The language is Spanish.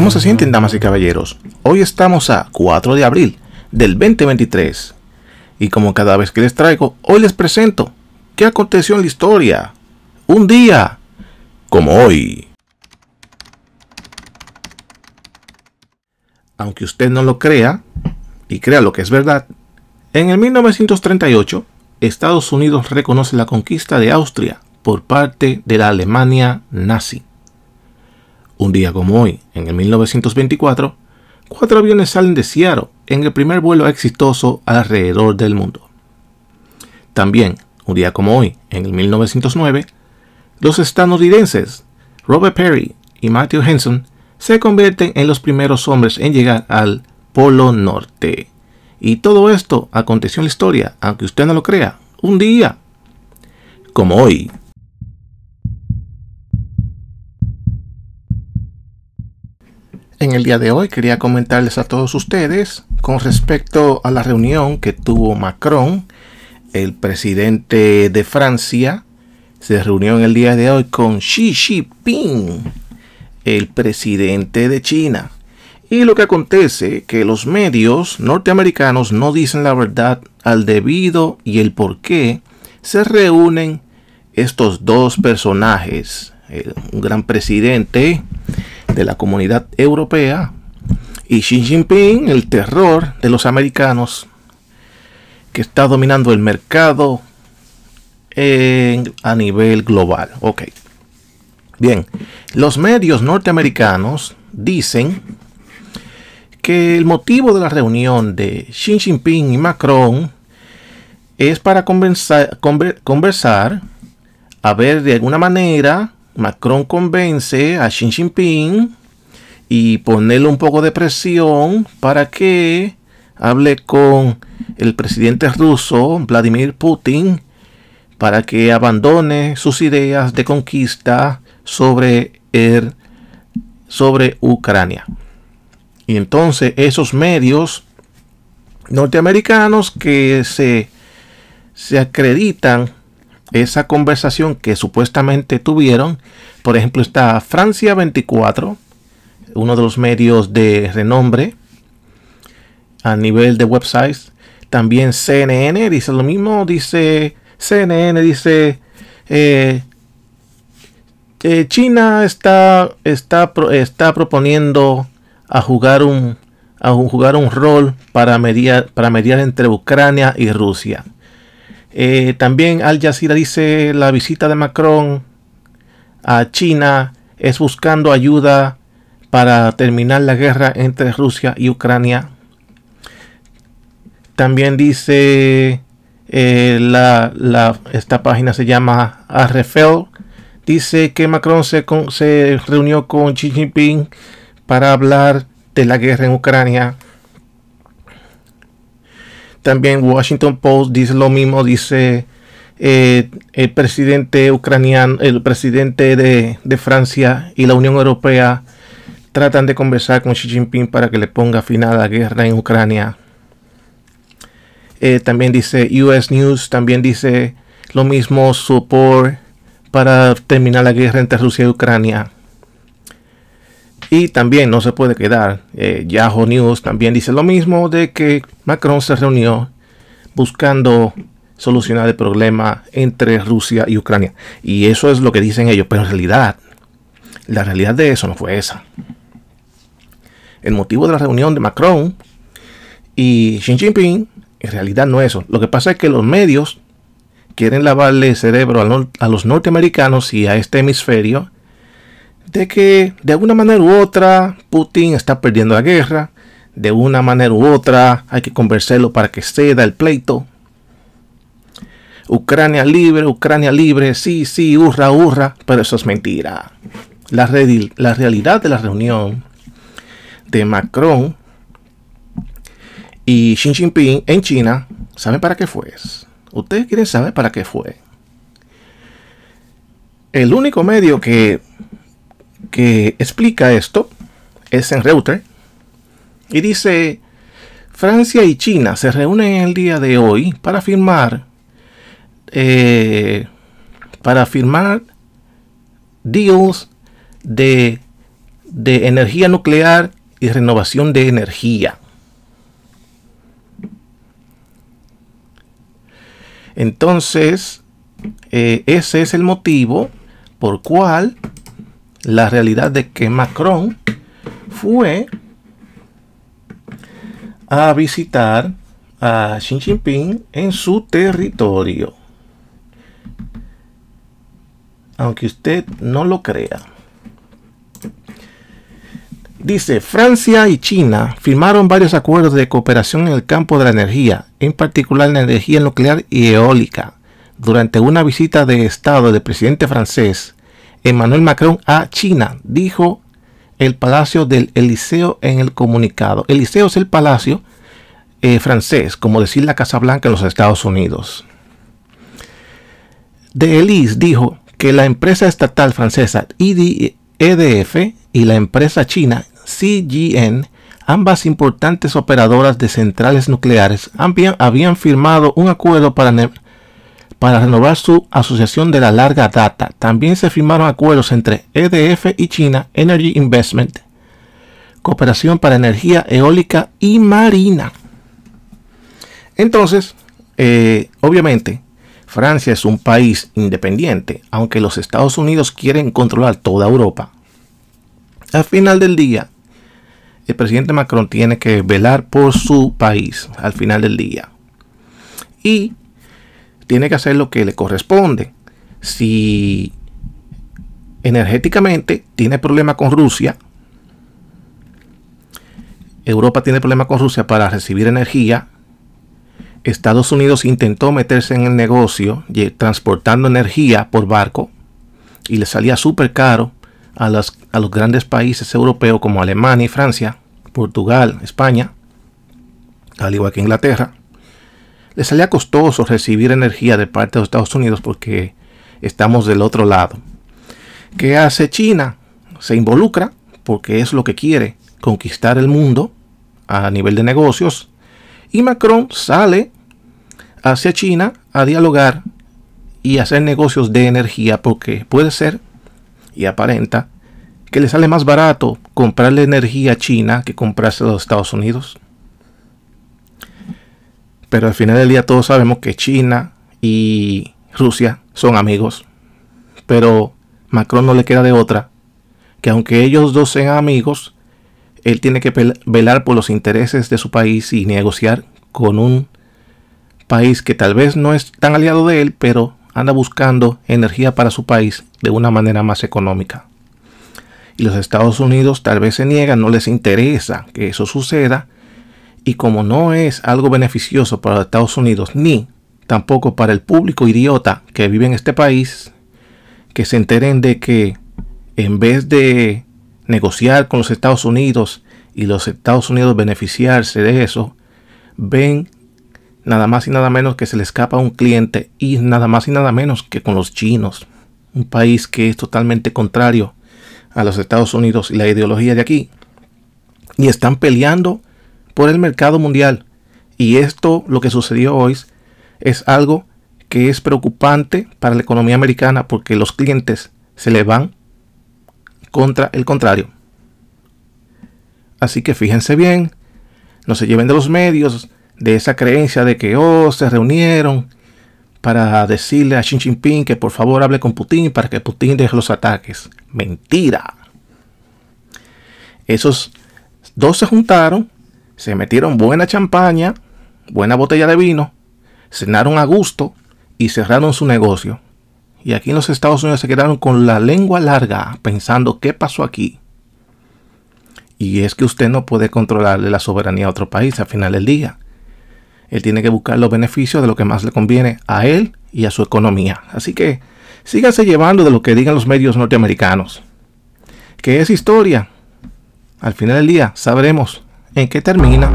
¿Cómo se sienten, damas y caballeros? Hoy estamos a 4 de abril del 2023. Y como cada vez que les traigo, hoy les presento qué aconteció en la historia. Un día como hoy. Aunque usted no lo crea, y crea lo que es verdad, en el 1938, Estados Unidos reconoce la conquista de Austria por parte de la Alemania nazi. Un día como hoy, en el 1924, cuatro aviones salen de Seattle en el primer vuelo exitoso alrededor del mundo. También, un día como hoy, en el 1909, los estadounidenses Robert Perry y Matthew Henson se convierten en los primeros hombres en llegar al Polo Norte. Y todo esto aconteció en la historia, aunque usted no lo crea, un día como hoy. En el día de hoy quería comentarles a todos ustedes con respecto a la reunión que tuvo Macron, el presidente de Francia, se reunió en el día de hoy con Xi Jinping, el presidente de China. Y lo que acontece que los medios norteamericanos no dicen la verdad al debido y el por qué se reúnen estos dos personajes, un gran presidente de la comunidad europea y Xi Jinping, el terror de los americanos que está dominando el mercado a nivel global. Ok. Bien, los medios norteamericanos dicen que el motivo de la reunión de Xi Jinping y Macron es para conversar a ver de alguna manera Macron convence a Xi Jinping y ponerle un poco de presión para que hable con el presidente ruso Vladimir Putin para que abandone sus ideas de conquista sobre, el, sobre Ucrania. Y entonces esos medios norteamericanos que se, se acreditan esa conversación que supuestamente tuvieron. Por ejemplo, está Francia 24, uno de los medios de renombre a nivel de websites. También CNN dice lo mismo, dice CNN, dice eh, China está, está, está proponiendo a jugar un, a jugar un rol para mediar, para mediar entre Ucrania y Rusia. Eh, también Al Jazeera dice la visita de Macron a China es buscando ayuda para terminar la guerra entre Rusia y Ucrania. También dice eh, la, esta página se llama Arrefel. Dice que Macron se, se reunió con Xi Jinping para hablar de la guerra en Ucrania. También Washington Post dice lo mismo, dice eh, el presidente ucraniano, el presidente de, Francia y la Unión Europea tratan de conversar con Xi Jinping para que le ponga fin a la guerra en Ucrania. Eh, también dice US News, también dice lo mismo, support para terminar la guerra entre Rusia y Ucrania. Y también no se puede quedar. Eh, Yahoo News también dice lo mismo de que Macron se reunió buscando solucionar el problema entre Rusia y Ucrania. Y eso es lo que dicen ellos. Pero en realidad, la realidad de eso no fue esa. El motivo de la reunión de Macron y Xi Jinping en realidad no es eso. Lo que pasa es que los medios quieren lavarle el cerebro a los norteamericanos y a este hemisferio de que de alguna manera u otra Putin está perdiendo la guerra, de una manera u otra hay que convencerlo para que ceda el pleito. Ucrania libre, Ucrania libre, sí, sí, hurra, hurra, pero eso es mentira. La, la realidad de la reunión de Macron y Xi Jinping en China, ¿saben para qué fue? Ustedes quieren saber para qué fue. El único medio que que explica esto es en Reuters y dice Francia y China se reúnen el día de hoy para firmar eh, para firmar deals de de energía nuclear y renovación de energía. Entonces, eh, ese es el motivo por cual la realidad de que Macron fue a visitar a Xi Jinping en su territorio. Aunque usted no lo crea. Dice, Francia y China firmaron varios acuerdos de cooperación en el campo de la energía, en particular la energía nuclear y eólica, durante una visita de Estado del presidente francés Emmanuel Macron a China, dijo el Palacio del Eliseo en el comunicado. Eliseo es el palacio eh, francés, como decir la Casa Blanca en los Estados Unidos. De Elise dijo que la empresa estatal francesa EDF y la empresa china CGN, ambas importantes operadoras de centrales nucleares, habían, firmado un acuerdo para, para renovar su asociación de la larga data. También se firmaron acuerdos entre EDF y China Energy Investment, cooperación para energía eólica y marina. Entonces, eh, obviamente, Francia es un país independiente, aunque los Estados Unidos quieren controlar toda Europa. Al final del día, el presidente Macron tiene que velar por su país al final del día. Y tiene que hacer lo que le corresponde. Si energéticamente tiene problema con Rusia, Europa tiene problema con Rusia para recibir energía, Estados Unidos intentó meterse en el negocio transportando energía por barco y le salía súper caro a, a los grandes países europeos como Alemania y Francia, Portugal, España, al igual que Inglaterra, le salía costoso recibir energía de parte de Estados Unidos porque estamos del otro lado. ¿Qué hace China? Se involucra porque es lo que quiere, conquistar el mundo a nivel de negocios. Y Macron sale hacia China a dialogar y hacer negocios de energía porque puede ser y aparenta que le sale más barato comprarle energía a China que comprarse a los Estados Unidos. Pero al final del día todos sabemos que China y Rusia son amigos. Pero Macron no le queda de otra que aunque ellos dos sean amigos, él tiene que velar por los intereses de su país y negociar con un país que tal vez no es tan aliado de él, pero anda buscando energía para su país de una manera más económica. Y los Estados Unidos tal vez se niegan, no les interesa que eso suceda. Y como no es algo beneficioso para Estados Unidos, ni tampoco para el público idiota que vive en este país, que se enteren de que en vez de negociar con los Estados Unidos y los Estados Unidos beneficiarse de eso, ven nada más y nada menos que se le escapa a un cliente y nada más y nada menos que con los chinos, un país que es totalmente contrario a los Estados Unidos y la ideología de aquí. Y están peleando por el mercado mundial. Y esto, lo que sucedió hoy, es algo que es preocupante para la economía americana porque los clientes se le van contra el contrario. Así que fíjense bien, no se lleven de los medios de esa creencia de que, oh, se reunieron para decirle a Xi Jinping que por favor hable con Putin para que Putin deje los ataques. Mentira. Esos dos se juntaron, se metieron buena champaña, buena botella de vino, cenaron a gusto y cerraron su negocio. Y aquí en los Estados Unidos se quedaron con la lengua larga pensando qué pasó aquí. Y es que usted no puede controlarle la soberanía a otro país al final del día. Él tiene que buscar los beneficios de lo que más le conviene a él y a su economía. Así que síganse llevando de lo que digan los medios norteamericanos. ¿Qué es historia? Al final del día sabremos en qué termina.